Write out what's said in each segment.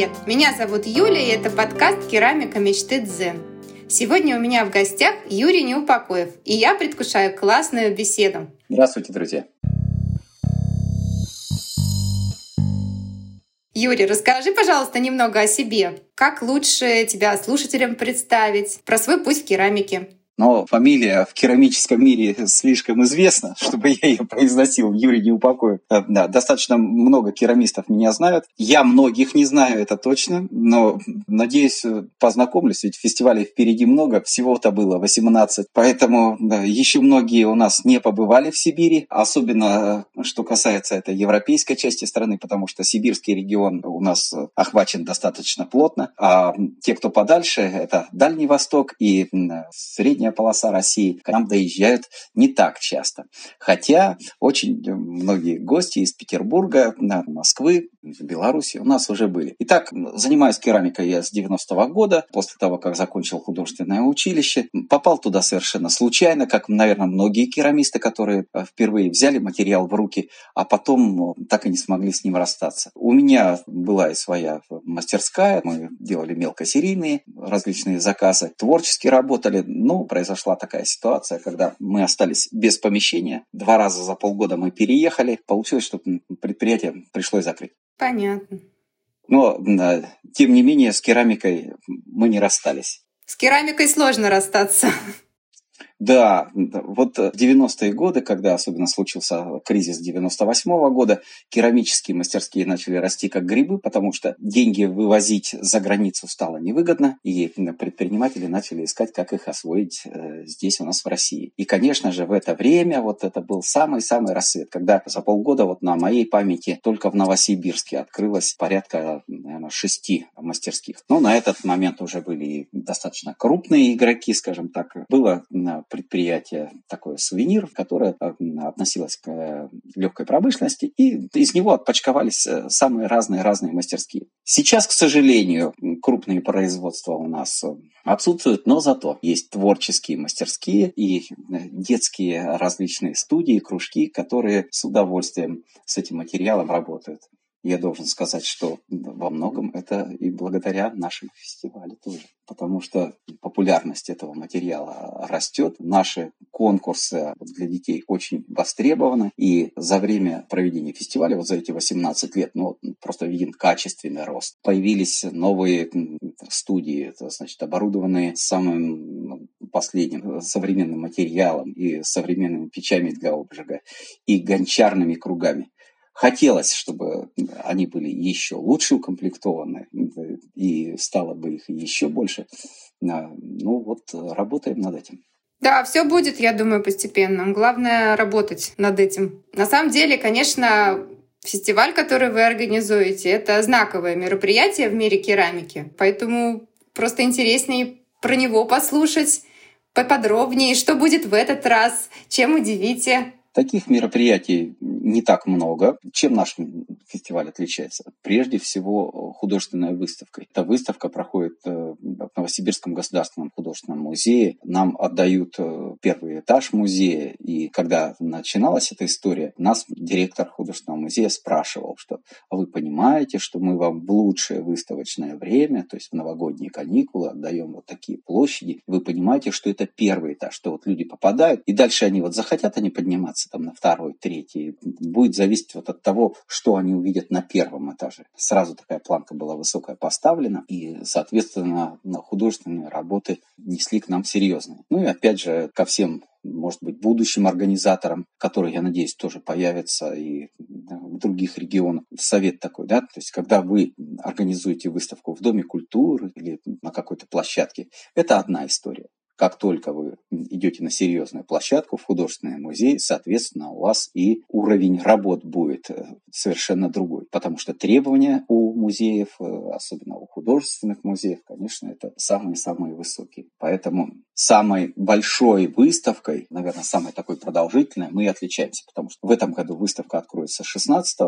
привет! Меня зовут Юля, и это подкаст «Керамика мечты Дзен». Сегодня у меня в гостях Юрий Неупокоев, и я предвкушаю классную беседу. Здравствуйте, друзья! Юрий, расскажи, пожалуйста, немного о себе. Как лучше тебя слушателям представить? Про свой путь в керамике. Но фамилия в керамическом мире слишком известна, чтобы я ее произносил. Юрий не упокоит. Э, да, достаточно много керамистов меня знают. Я многих не знаю, это точно. Но, надеюсь, познакомлюсь. Ведь фестивалей впереди много. Всего-то было 18. Поэтому да, еще многие у нас не побывали в Сибири. Особенно, э, что касается этой европейской части страны, потому что сибирский регион у нас охвачен достаточно плотно. А те, кто подальше, это Дальний Восток и Средняя средняя полоса России к нам доезжают не так часто. Хотя очень многие гости из Петербурга, Москвы, Беларуси у нас уже были. Итак, занимаюсь керамикой я с 90-го года, после того, как закончил художественное училище. Попал туда совершенно случайно, как, наверное, многие керамисты, которые э, впервые взяли материал в руки, а потом так и не смогли с ним расстаться. У меня была и своя мастерская, мы делали мелкосерийные различные заказы, творчески работали, ну, произошла такая ситуация, когда мы остались без помещения. Два раза за полгода мы переехали. Получилось, что предприятие пришлось закрыть. Понятно. Но, тем не менее, с керамикой мы не расстались. С керамикой сложно расстаться. Да, вот 90-е годы, когда особенно случился кризис 98 -го года, керамические мастерские начали расти как грибы, потому что деньги вывозить за границу стало невыгодно, и предприниматели начали искать, как их освоить э, здесь у нас в России. И, конечно же, в это время вот это был самый-самый рассвет, когда за полгода вот на моей памяти только в Новосибирске открылось порядка, наверное, шести мастерских. Но на этот момент уже были достаточно крупные игроки, скажем так. Было предприятие, такое сувенир, которое э, относилось к э, легкой промышленности, и из него отпочковались э, самые разные-разные мастерские. Сейчас, к сожалению, крупные производства у нас отсутствуют, но зато есть творческие мастерские и детские различные студии, кружки, которые с удовольствием с этим материалом работают. Я должен сказать, что во многом это и благодаря нашему фестивалю тоже. Потому что популярность этого материала растет. Наши конкурсы для детей очень востребованы. И за время проведения фестиваля, вот за эти 18 лет, ну, просто виден качественный рост. Появились новые студии, значит, оборудованные самым последним современным материалом и современными печами для обжига и гончарными кругами. Хотелось, чтобы они были еще лучше укомплектованы, и стало бы их еще больше. Ну вот, работаем над этим. Да, все будет, я думаю, постепенно. Главное работать над этим. На самом деле, конечно, фестиваль, который вы организуете, это знаковое мероприятие в мире керамики. Поэтому просто интереснее про него послушать поподробнее, что будет в этот раз, чем удивите. Таких мероприятий не так много. Чем наш фестиваль отличается? Прежде всего художественной выставкой. Эта выставка проходит э, в Новосибирском государственном художественном музее. Нам отдают э, первый этаж музея. И когда начиналась эта история, нас директор художественного музея спрашивал, что «А вы понимаете, что мы вам в лучшее выставочное время, то есть в новогодние каникулы, отдаем вот такие площади. Вы понимаете, что это первый этаж, что вот люди попадают, и дальше они вот захотят они подниматься там на второй, третий, будет зависеть вот от того, что они увидят на первом этаже. Сразу такая планка была высокая поставлена, и, соответственно, художественные работы несли к нам серьезные. Ну и опять же, ко всем может быть, будущим организаторам, которые, я надеюсь, тоже появятся и в других регионах. Совет такой, да, то есть когда вы организуете выставку в Доме культуры или на какой-то площадке, это одна история. Как только вы идете на серьезную площадку в художественный музей, соответственно, у вас и уровень работ будет э, совершенно другой. Потому что требования у музеев, э, особенно у художественных музеев, конечно, это самые-самые высокие. Поэтому самой большой выставкой, наверное, самой такой продолжительной, мы отличаемся. Потому что в этом году выставка откроется 16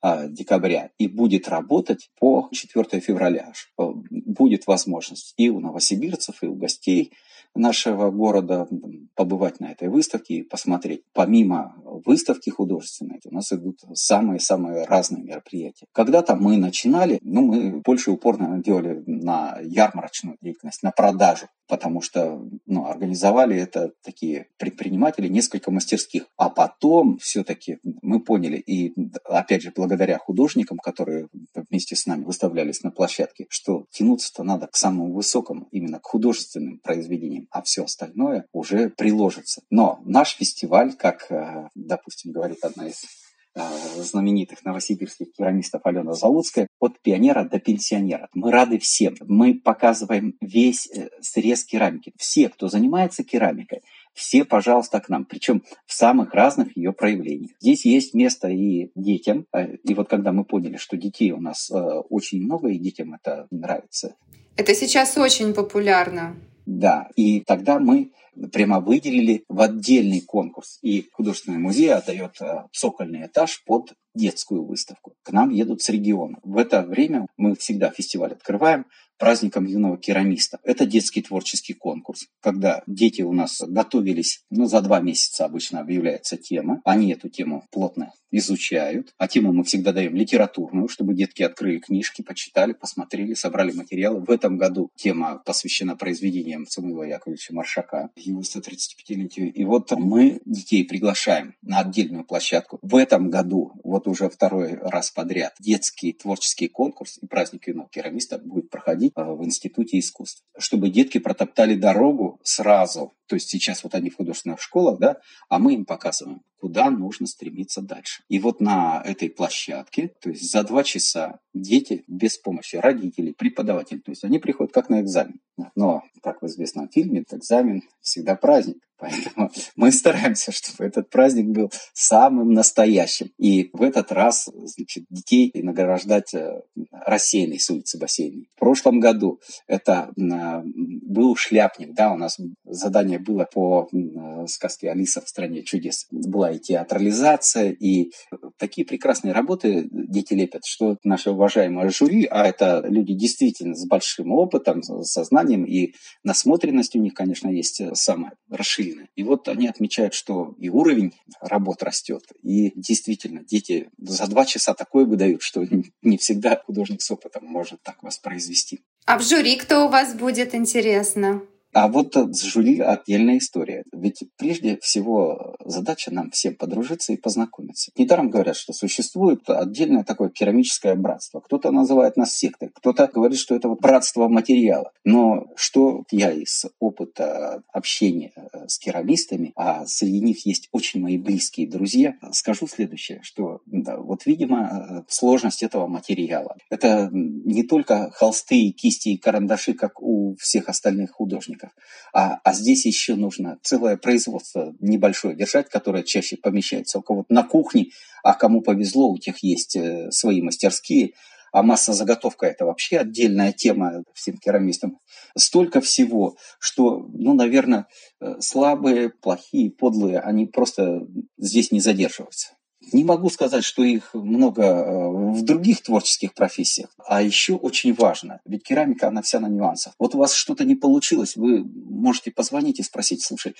а, декабря и будет работать по 4 февраля. Будет возможность и у новосибирцев, и у гостей нашего города побывать на этой выставке и посмотреть. Помимо выставки художественные, у нас идут самые-самые разные мероприятия. Когда-то мы начинали, ну, мы больше упорно делали на ярмарочную деятельность, на продажу потому что ну, организовали это такие предприниматели, несколько мастерских. А потом все-таки мы поняли, и опять же благодаря художникам, которые вместе с нами выставлялись на площадке, что тянуться-то надо к самому высокому, именно к художественным произведениям, а все остальное уже приложится. Но наш фестиваль, как, э, допустим, говорит одна из знаменитых новосибирских керамистов Алена Залуцкая, от пионера до пенсионера. Мы рады всем. Мы показываем весь э, срез керамики. Все, кто занимается керамикой, все, пожалуйста, к нам. Причем в самых разных ее проявлениях. Здесь есть место и детям. Э, и вот когда мы поняли, что детей у нас очень много, и детям это нравится. Это сейчас очень популярно. Да, и тогда мы прямо выделили в отдельный конкурс. И художественный музей отдает э, цокольный этаж под детскую выставку. К нам едут с региона. В это время мы всегда фестиваль открываем праздником юного керамиста. Это детский творческий конкурс, когда дети у нас готовились, ну, за два месяца обычно объявляется тема. Они эту тему плотно изучают. А тему мы всегда даем литературную, чтобы детки открыли книжки, почитали, посмотрели, собрали материалы. В этом году тема посвящена произведениям Самуила Яковлевича Маршака, его 135-летию. И вот мы детей приглашаем на отдельную площадку. В этом году, вот уже второй раз подряд, детский творческий конкурс и праздник юного керамиста будет проходить а, в Институте искусств. Чтобы детки протоптали дорогу сразу. То есть сейчас вот они в художественных школах, да, а мы им показываем, куда нужно стремиться дальше. И вот на этой площадке, то есть за два часа дети без помощи родителей, преподавателей, то есть они приходят как на экзамен. Но, как в известном фильме, экзамен всегда праздник. Поэтому мы стараемся, чтобы этот праздник был самым настоящим. И в этот раз значит, детей награждать э, рассеянной с улицы бассейной. В прошлом году это был шляпник, да, у нас задание было по сказке «Алиса в стране чудес». Была и театрализация, и такие прекрасные работы дети лепят, что наше уважаемое жюри, а это люди действительно с большим опытом, сознанием и насмотренность у них, конечно, есть самая расширенная. И вот они отмечают, что и уровень работ растет, и действительно дети за два часа такое выдают, что не всегда художник с опытом может так воспроизвести. А в жюри кто у вас будет, интересно? А вот с жюри отдельная история. Ведь прежде всего задача нам всем подружиться и познакомиться. Недаром говорят, что существует отдельное такое керамическое братство. Кто-то называет нас сектой, кто-то говорит, что это вот братство материала. Но что я из опыта общения э, с керамистами, а среди них есть очень мои близкие друзья, скажу следующее, что да, вот, видимо, э, сложность этого материала. Это не только холсты, кисти и карандаши, как у всех остальных художников. А, а здесь еще нужно целое производство небольшое держать, которое чаще помещается у кого-то на кухне, а кому повезло, у тех есть э, свои мастерские, а масса заготовка это вообще отдельная тема всем керамистам. Столько всего, что, ну, наверное, э, слабые, плохие, подлые, они просто здесь не задерживаются. Не могу сказать, что их много э, в других творческих профессиях. А еще очень важно, ведь керамика, она вся на нюансах. Вот у вас что-то не получилось, вы можете позвонить и спросить, слушай,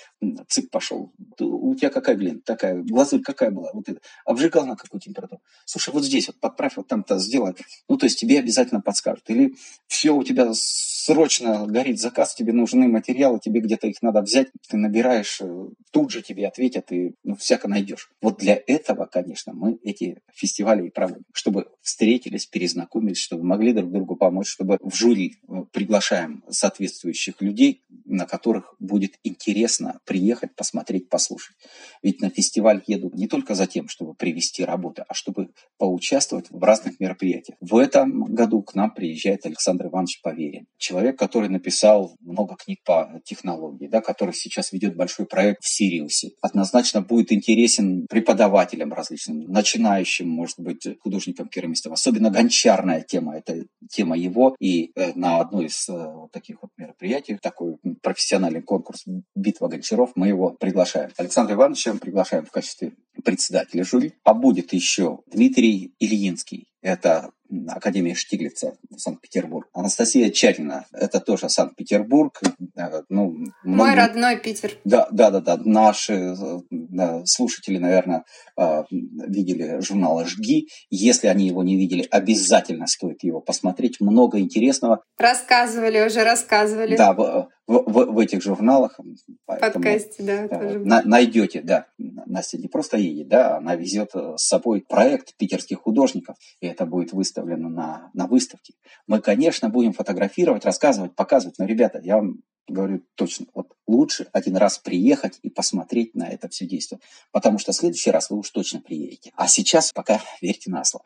цик пошел, у тебя какая глина? Такая, глазурь какая была? Вот это. Обжигал на какую температуру? Слушай, вот здесь вот подправь, вот там-то сделай. Ну, то есть тебе обязательно подскажут. Или все у тебя срочно горит заказ, тебе нужны материалы, тебе где-то их надо взять, ты набираешь, э, тут же тебе ответят, и ну, всяко найдешь. Вот для этого, конечно, мы эти фестивали и проводим, чтобы встретились, перезнакомились, чтобы могли друг другу помочь, чтобы в жюри э, приглашаем соответствующих людей, на которых будет интересно приехать, посмотреть, послушать. Ведь на фестиваль едут не только за тем, чтобы привести работы, а чтобы поучаствовать в разных мероприятиях. В этом году к нам приезжает Александр Иванович Поверин, человек, который написал много книг по технологии, да, который сейчас ведет большой проект в Сириусе. Однозначно будет интересен преподавателям различным, начинающим, может быть, художникам-керамистам. Особенно гончарная тема, это тема его. И э, на одной из э, таких вот мероприятий, такой профессиональный конкурс «Битва гончаров», мы его приглашаем. Александра Ивановича приглашаем в качестве председателя жюри. Побудет еще Дмитрий Ильинский, это Академия Штиглица, Санкт-Петербург. Анастасия Чатина, это тоже Санкт-Петербург. Э, ну, Мой многие... родной Питер. Да, да, да, да. Наши да, слушатели, наверное, э, видели журнал «Жги». Если они его не видели, обязательно стоит его посмотреть. Много интересного. Рассказывали уже, рассказывали. Да, в, в, в этих журналах. Подкасте, да. Тоже на, найдете, да. Настя не просто едет, да, она везет с собой проект питерских художников, и это будет выставлено на, на выставке. Мы, конечно, будем фотографировать, рассказывать, показывать, но, ребята, я вам говорю точно, вот лучше один раз приехать и посмотреть на это все действие, потому что в следующий раз вы уж точно приедете. А сейчас пока верьте на слово.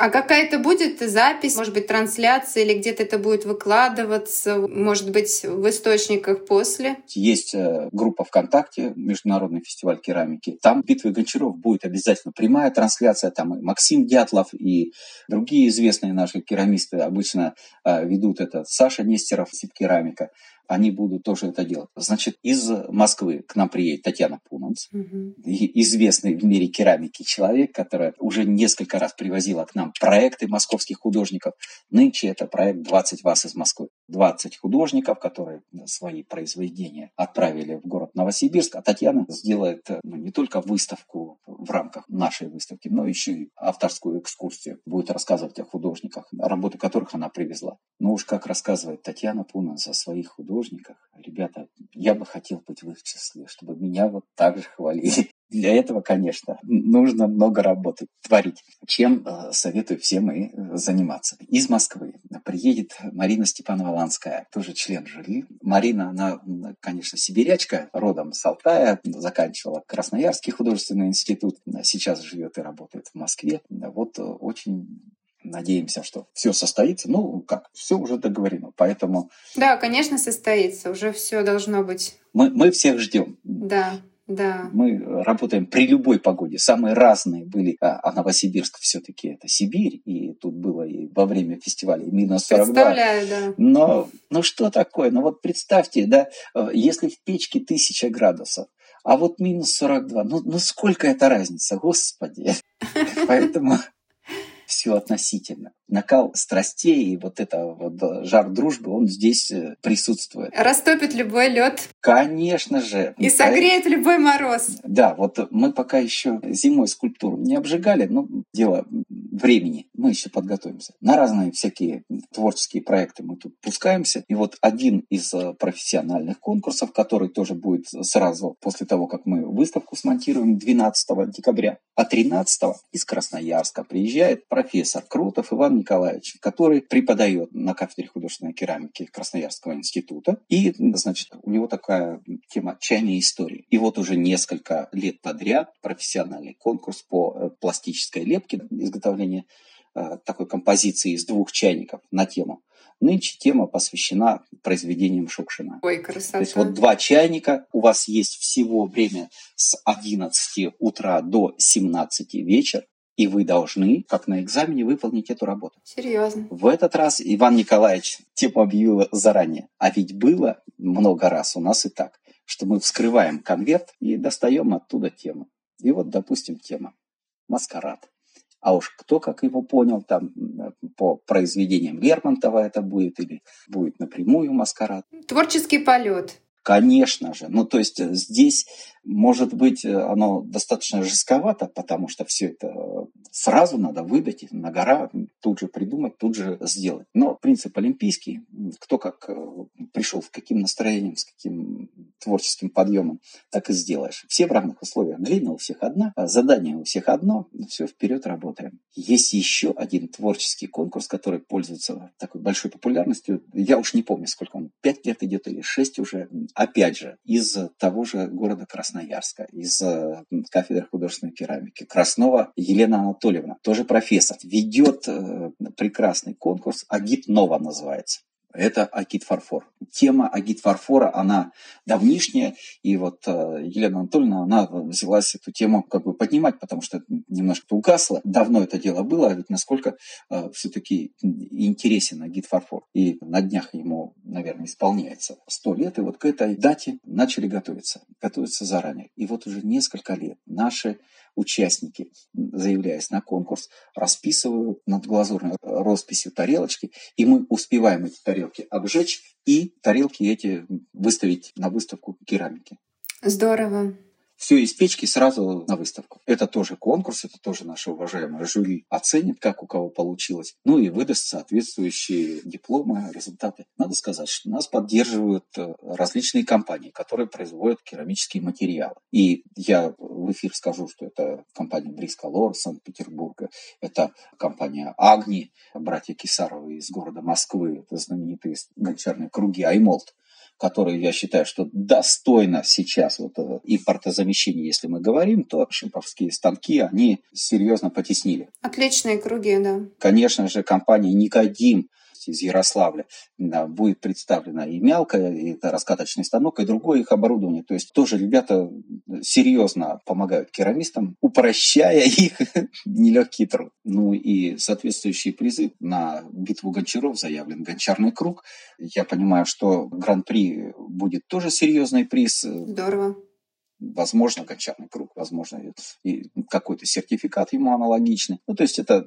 А какая-то будет запись, может быть, трансляция или где-то это будет выкладываться, может быть, в источниках после? Есть э, группа ВКонтакте, Международный фестиваль керамики. Там «Битвы Гончаров» будет обязательно прямая трансляция. Там и Максим Дятлов, и другие известные наши керамисты обычно э, ведут это. Саша Нестеров, Керамика они будут тоже это делать. Значит, из Москвы к нам приедет Татьяна Пунанц, угу. известный в мире керамики человек, которая уже несколько раз привозила к нам проекты московских художников. Нынче это проект «20 вас из Москвы». 20 художников, которые свои произведения отправили в город Новосибирск, а Татьяна сделает ну, не только выставку в рамках нашей выставки, но еще и авторскую экскурсию. Будет рассказывать о художниках, работы которых она привезла. Но уж как рассказывает Татьяна Пунанц о своих художниках, художниках. Ребята, я бы хотел быть в их числе, чтобы меня вот так же хвалили. Для этого, конечно, нужно много работать, творить, чем э, советую всем и э, заниматься. Из Москвы приедет Марина Степанова-Ланская, тоже член жюри. Марина, она, конечно, сибирячка, родом с Алтая, заканчивала Красноярский художественный институт, сейчас живет и работает в Москве. Вот э, очень надеемся, что все состоится. Ну, как, все уже договорено, поэтому... Да, конечно, состоится, уже все должно быть. Мы, мы всех ждем. Да. Да. Мы работаем при любой погоде. Самые разные были. А, а Новосибирск все-таки это Сибирь. И тут было и во время фестиваля минус 42. Представляю, да. Но ну что такое? Ну вот представьте, да, э, если в печке тысяча градусов, а вот минус 42, ну, ну сколько это разница, господи. Поэтому все относительно. Накал страстей и вот это вот жар дружбы, он здесь э, присутствует. Растопит любой лед. Конечно же. И согреет любой мороз. Да, вот мы пока еще зимой скульптуру не обжигали, но дело времени. Мы еще подготовимся. На разные всякие творческие проекты мы тут пускаемся. И вот один из э, профессиональных конкурсов, который тоже будет сразу после того, как мы выставку смонтируем 12 декабря, а 13 из Красноярска приезжает профессор Крутов Иван Николаевич, который преподает на кафедре художественной керамики Красноярского института. И, значит, у него такая тема чайной истории. И вот уже несколько лет подряд профессиональный конкурс по э, пластической лепке, изготовления э, такой композиции из двух чайников на тему. Нынче тема посвящена произведениям Шукшина. Ой, красота. То есть вот два чайника, у вас есть всего время с 11 утра до 17 вечера, и вы должны, как на экзамене, выполнить эту работу. Серьезно. В этот раз Иван Николаевич тему объявил заранее. А ведь было много раз у нас и так, что мы вскрываем конверт и достаем оттуда тему. И вот, допустим, тема «Маскарад». А уж кто как его понял, там по произведениям Лермонтова это будет или будет напрямую маскарад. Творческий полет. Конечно же. Ну, то есть э, здесь, может быть, э, оно достаточно жестковато, потому что все это э, сразу надо выдать на гора, тут же придумать, тут же сделать. Но принцип олимпийский, кто как пришел, с каким настроением, с каким творческим подъемом, так и сделаешь. Все в равных условиях. Глина у всех одна, а задание у всех одно. Все, вперед работаем. Есть еще один творческий конкурс, который пользуется такой большой популярностью. Я уж не помню, сколько он, пять лет идет или шесть уже опять же, из того же города Красноярска, из кафедры художественной керамики. Краснова Елена Анатольевна, тоже профессор, ведет э, прекрасный конкурс «Агит Нова» называется это Агит Фарфор. Тема Агит Фарфора, она давнишняя, и вот э, Елена Анатольевна, она взялась эту тему как бы поднимать, потому что немножко угасло. Давно это дело было, а ведь насколько э, все-таки интересен Агит Фарфор. И на днях ему, наверное, исполняется сто лет, и вот к этой дате начали готовиться, готовиться заранее. И вот уже несколько лет наши участники, заявляясь на конкурс, расписывают над глазурной росписью тарелочки, и мы успеваем эти тарелки обжечь и тарелки эти выставить на выставку керамики. Здорово все из печки сразу на выставку. Это тоже конкурс, это тоже наше уважаемое жюри оценит, как у кого получилось, ну и выдаст соответствующие дипломы, результаты. Надо сказать, что нас поддерживают э, различные компании, которые производят керамические материалы. И я в эфир скажу, что это компания Брискалор Санкт-Петербурга, это компания Агни, братья Кисаровы из города Москвы, это знаменитые гончарные круги Аймолт которые я считаю, что достойно сейчас вот импортозамещения, если мы говорим, то шимповские станки, они серьезно потеснили. Отличные круги, да. Конечно же, компания Никодим из Ярославля будет представлена и мялка, и это раскаточный станок, и другое их оборудование. То есть тоже ребята серьезно помогают керамистам, упрощая их нелегкий труд. Ну и соответствующие призы на битву гончаров заявлен гончарный круг. Я понимаю, что гран-при будет тоже серьезный приз. Здорово возможно, гончарный круг, возможно, и какой-то сертификат ему аналогичный. Ну, то есть это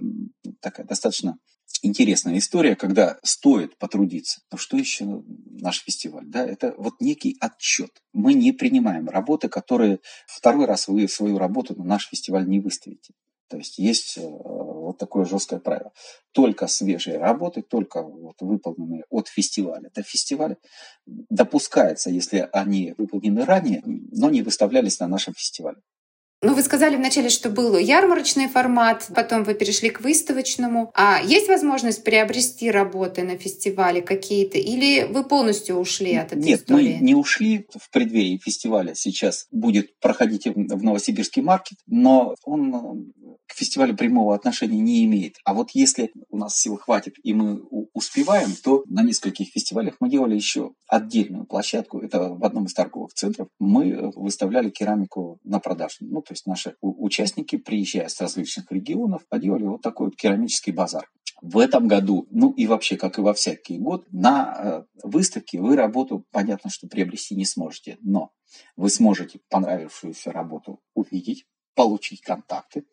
такая достаточно интересная история, когда стоит потрудиться. Но что еще наш фестиваль? Да, это вот некий отчет. Мы не принимаем работы, которые второй раз вы свою работу на наш фестиваль не выставите. То есть есть э, вот такое жесткое правило. Только свежие работы, только вот выполненные от фестиваля до фестиваля допускается, если они выполнены ранее, но не выставлялись на нашем фестивале. Ну, вы сказали вначале, что был ярмарочный формат, потом вы перешли к выставочному. А есть возможность приобрести работы на фестивале какие-то? Или вы полностью ушли от этой Нет, истории? Нет, мы не ушли. В преддверии фестиваля сейчас будет проходить в Новосибирский маркет, но он к фестивалю прямого отношения не имеет. А вот если у нас сил хватит и мы успеваем, то на нескольких фестивалях мы делали еще отдельную площадку. Это в одном из торговых центров. Мы выставляли керамику на продажу. Ну, то есть наши участники, приезжая с различных регионов, поделали вот такой вот керамический базар. В этом году, ну и вообще, как и во всякий год, на э, выставке вы работу, понятно, что приобрести не сможете, но вы сможете понравившуюся работу увидеть, получить контакты,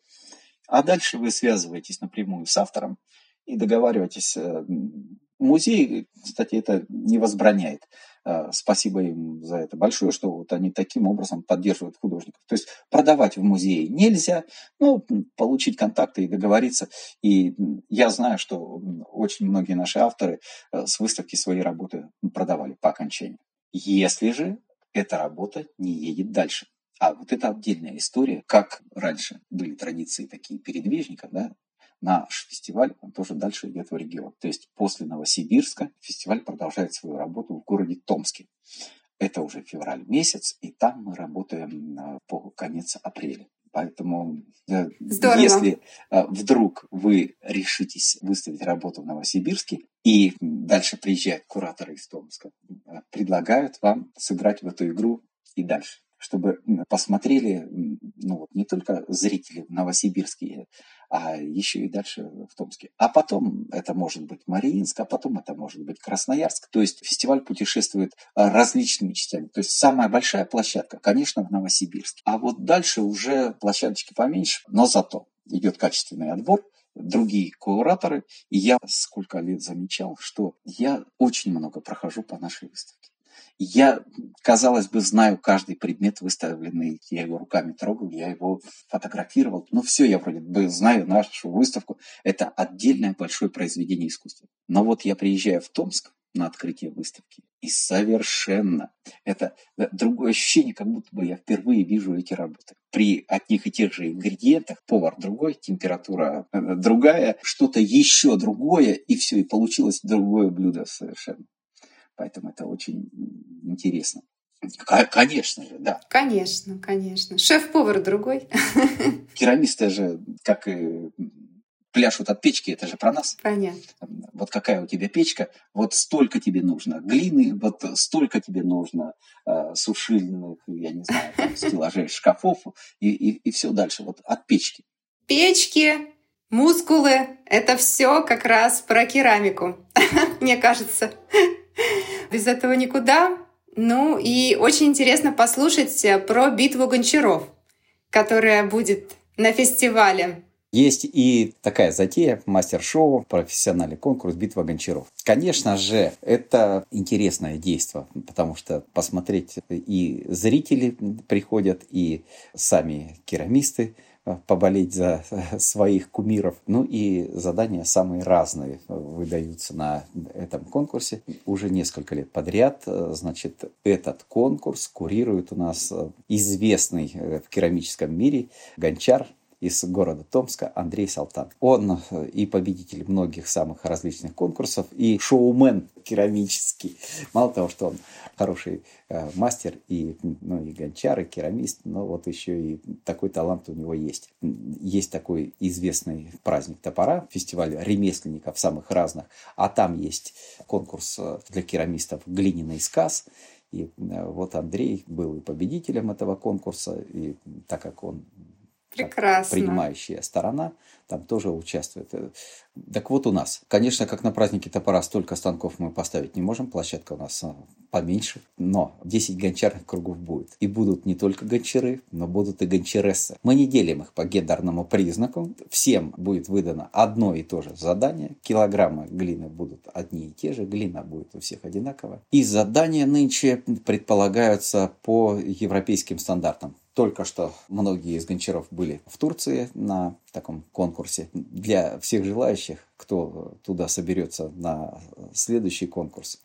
а дальше вы связываетесь напрямую с автором и договариваетесь. Музей, кстати, это не возбраняет. Э, спасибо им за это большое, что вот они таким образом поддерживают художников. То есть продавать в музее нельзя, но получить контакты и договориться. И я знаю, что очень многие наши авторы э, с выставки свои работы продавали по окончании. Если же эта работа не едет дальше. А вот это отдельная история, как раньше были традиции такие передвижников, да, наш фестиваль, он тоже дальше идет в регион. То есть после Новосибирска фестиваль продолжает свою работу в городе Томске. Это уже февраль месяц, и там мы работаем а, по конец апреля. Поэтому э, Здорово. если э, вдруг вы решитесь выставить работу в Новосибирске, и дальше приезжают кураторы из Томска, э, предлагают вам сыграть в эту игру и дальше чтобы посмотрели ну, вот, не только зрители в Новосибирске, а еще и дальше в Томске. А потом это может быть Мариинск, а потом это может быть Красноярск. То есть фестиваль путешествует а, различными частями. То есть самая большая площадка, конечно, в Новосибирске. А вот дальше уже площадочки поменьше, но зато идет качественный отбор, другие кураторы. И я сколько лет замечал, что я очень много прохожу по нашей выставке. Я, казалось бы, знаю каждый предмет выставленный. Я его руками трогал, я его фотографировал. Ну, все, я вроде бы знаю нашу выставку. Это отдельное большое произведение искусства. Но вот я приезжаю в Томск на открытие выставки. И совершенно это э, другое ощущение, как будто бы я впервые вижу эти работы. При одних и тех же ингредиентах, повар другой, температура э, другая, что-то еще другое, и все, и получилось другое блюдо совершенно. Поэтому это очень интересно. Конечно же, да. Конечно, конечно. Шеф-повар другой. Керамисты же, как и пляшут от печки, это же про нас. Понятно. Вот какая у тебя печка, вот столько тебе нужно глины, вот столько тебе нужно э, сушильных, я не знаю, там, стеллажей, шкафов и, и, и все дальше, вот от печки. Печки, мускулы — это все как раз про керамику, мне кажется. Без этого никуда. Ну и очень интересно послушать про битву гончаров. которая будет на фестивале. Есть и такая затея, мастер-шоу, профессиональный конкурс «Битва гончаров». Конечно же, это интересное действие, потому что посмотреть и зрители приходят, и сами керамисты э, поболеть за своих кумиров. Ну и задания самые разные выдаются на этом конкурсе. Уже несколько лет подряд, э, значит, этот конкурс курирует у нас э, известный в керамическом мире гончар из города Томска Андрей Салтан. Он э, и победитель многих самых различных конкурсов, и шоумен керамический. Мало того, что он хороший э, мастер и, ну, и гончар, и керамист, но вот еще и такой талант у него есть. Есть такой известный праздник топора, фестиваль ремесленников самых разных, а там есть конкурс э, для керамистов «Глиняный сказ», и вот Андрей был и победителем этого конкурса, и так как он Прекрасно. принимающая сторона там тоже участвует. Э, так вот у нас, конечно, как на празднике топора столько станков мы поставить не можем, площадка у нас э, поменьше, но 10 гончарных кругов будет. И будут не только гончары, но будут и гончарессы. Мы не делим их по гендерному признаку, всем будет выдано одно и то же задание, килограммы глины будут одни и те же, глина будет у всех одинаковая. И задания нынче предполагаются по европейским стандартам. Только что многие из гончаров были в Турции на таком конкурсе. Для всех желающих, кто туда соберется на следующий конкурс,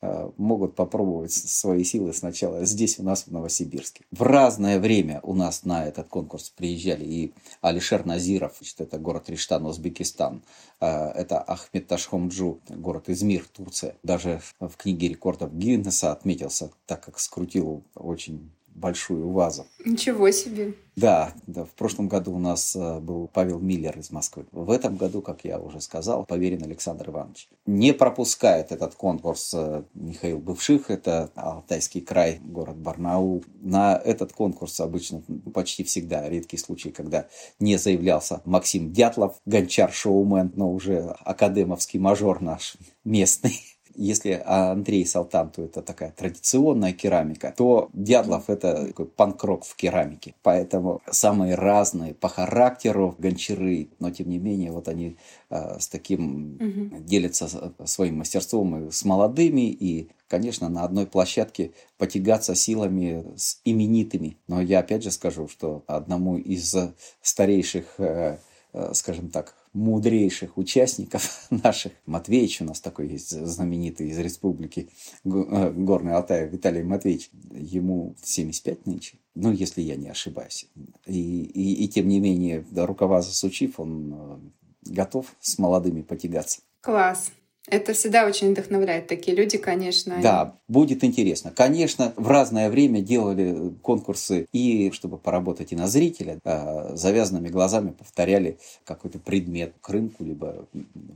э, могут попробовать свои силы сначала здесь у нас в Новосибирске. В разное время у нас на этот конкурс приезжали и Алишер Назиров, это город Риштан, Узбекистан, э, это Ахмед Ташхомджу, город Измир, Турция. Даже в книге рекордов Гиннесса отметился, так как скрутил очень большую вазу. Ничего себе. Да, да, в прошлом году у нас э, был Павел Миллер из Москвы. В этом году, как я уже сказал, поверен Александр Иванович. Не пропускает этот конкурс э, Михаил Бывших, это Алтайский край, город Барнаул. На этот конкурс обычно почти всегда, редкий случай, когда не заявлялся Максим Дятлов, гончар-шоумен, но уже академовский мажор наш местный если Андрей Салтан, то это такая традиционная керамика, то Дятлов это такой панкрок в керамике. Поэтому самые разные по характеру гончары, но тем не менее вот они э, с таким угу. делятся своим мастерством и с молодыми, и конечно, на одной площадке потягаться силами с именитыми. Но я опять же скажу, что одному из старейших, э, э, скажем так, мудрейших участников наших. Матвеевич у нас такой есть знаменитый из республики э, Горный Алтай, Виталий Матвеевич. Ему 75 нынче, ну, если я не ошибаюсь. И, и, и тем не менее, рукава засучив, он э, готов с молодыми потягаться. Класс. Это всегда очень вдохновляет. Такие люди, конечно. Да, будет интересно. Конечно, в разное время делали конкурсы и чтобы поработать и на зрителя, а завязанными глазами повторяли какой-то предмет, крынку, либо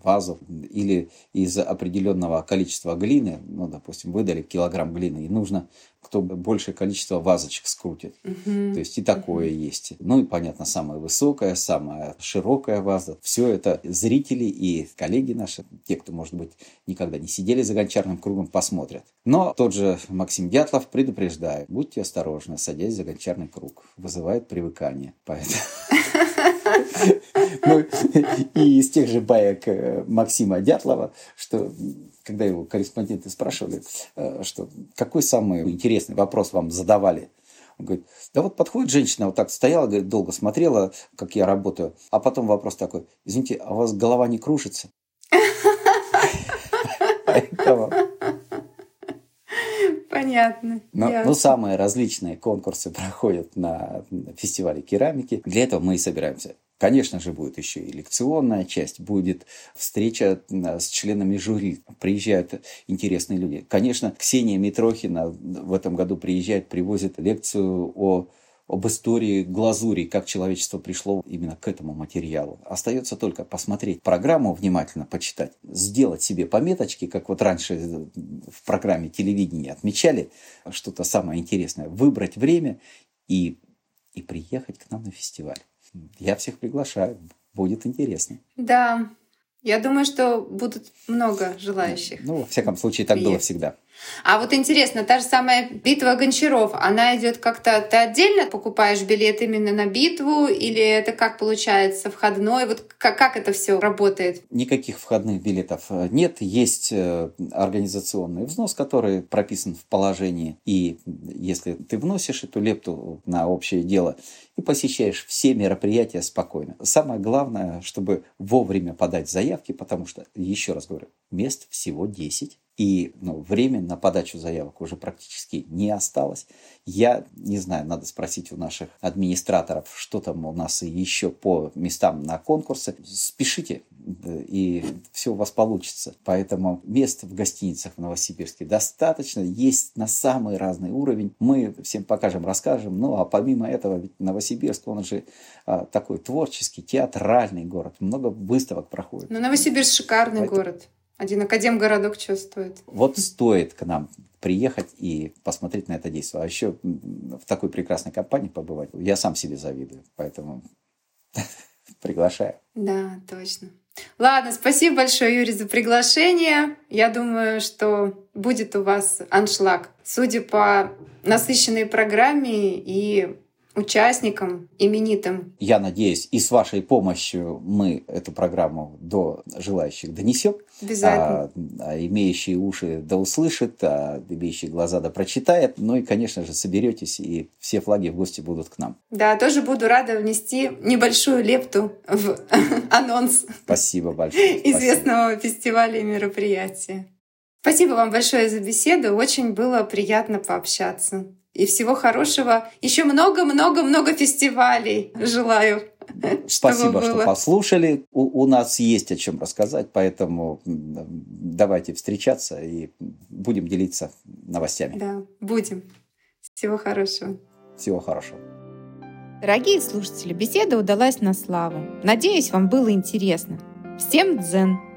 вазу, или из определенного количества глины, ну, допустим, выдали килограмм глины, и нужно кто большее количество вазочек скрутит. Угу. То есть и такое угу. есть. Ну и, понятно, самая высокая, самая широкая ваза. Все это зрители и коллеги наши, те, кто, может быть, никогда не сидели за гончарным кругом, посмотрят. Но тот же Максим Дятлов предупреждает, будьте осторожны, садясь за гончарный круг. Вызывает привыкание. Поэтому... Ну, и из тех же баек э, Максима Дятлова, что когда его корреспонденты спрашивали, э, что какой самый интересный вопрос вам задавали, он говорит, да вот подходит женщина, вот так стояла, говорит, долго смотрела, как я работаю, а потом вопрос такой, извините, а у вас голова не кружится? Понятно. Но, ну, самые различные конкурсы проходят на фестивале керамики. Для этого мы и собираемся. Конечно же, будет еще и лекционная часть, будет встреча с членами жюри, приезжают интересные люди. Конечно, Ксения Митрохина в этом году приезжает, привозит лекцию о об истории глазури, как человечество пришло именно к этому материалу. Остается только посмотреть программу, внимательно почитать, сделать себе пометочки, как вот раньше в программе телевидения отмечали что-то самое интересное, выбрать время и, и приехать к нам на фестиваль. Я всех приглашаю. Будет интересно. Да. Я думаю, что будут много желающих. Ну, во всяком случае, так приехать. было всегда. А вот интересно, та же самая битва гончаров, она идет как-то, ты отдельно покупаешь билет именно на битву, или это как получается входной? Вот как, как это все работает? Никаких входных билетов э, нет. Есть э, организационный взнос, который прописан в положении. И если ты вносишь эту лепту на общее дело и посещаешь все мероприятия спокойно. Самое главное, чтобы вовремя подать заявки, потому что, еще раз говорю, мест всего 10 и ну, время на подачу заявок уже практически не осталось. Я не знаю, надо спросить у наших администраторов, что там у нас еще по местам на конкурсы. Спешите, и все у вас получится. Поэтому мест в гостиницах в Новосибирске достаточно, есть на самый разный уровень. Мы всем покажем, расскажем. Ну, а помимо этого, ведь Новосибирск, он же а, такой творческий, театральный город. Много выставок проходит. Ну, Новосибирск шикарный Поэтому... город. Один академгородок чувствует. Вот стоит к нам приехать и посмотреть на это действие. А еще в такой прекрасной компании побывать. Я сам себе завидую, поэтому приглашаю. Да, точно. Ладно, спасибо большое, Юрий, за приглашение. Я думаю, что будет у вас аншлаг. Судя по насыщенной программе и участникам, именитым. Я надеюсь, и с вашей помощью мы эту программу до желающих донесем. Обязательно. А, а имеющие уши да услышат, а имеющие глаза да прочитает. Ну и, конечно же, соберетесь, и все флаги в гости будут к нам. Да, тоже буду рада внести небольшую лепту в анонс. Спасибо большое. Известного Спасибо. фестиваля и мероприятия. Спасибо вам большое за беседу. Очень было приятно пообщаться. И всего хорошего. Еще много-много-много фестивалей желаю. Спасибо, было. что послушали. У, у нас есть о чем рассказать, поэтому давайте встречаться и будем делиться новостями. Да, будем. Всего хорошего. Всего хорошего. Дорогие слушатели, беседа удалась на славу. Надеюсь, вам было интересно. Всем дзен!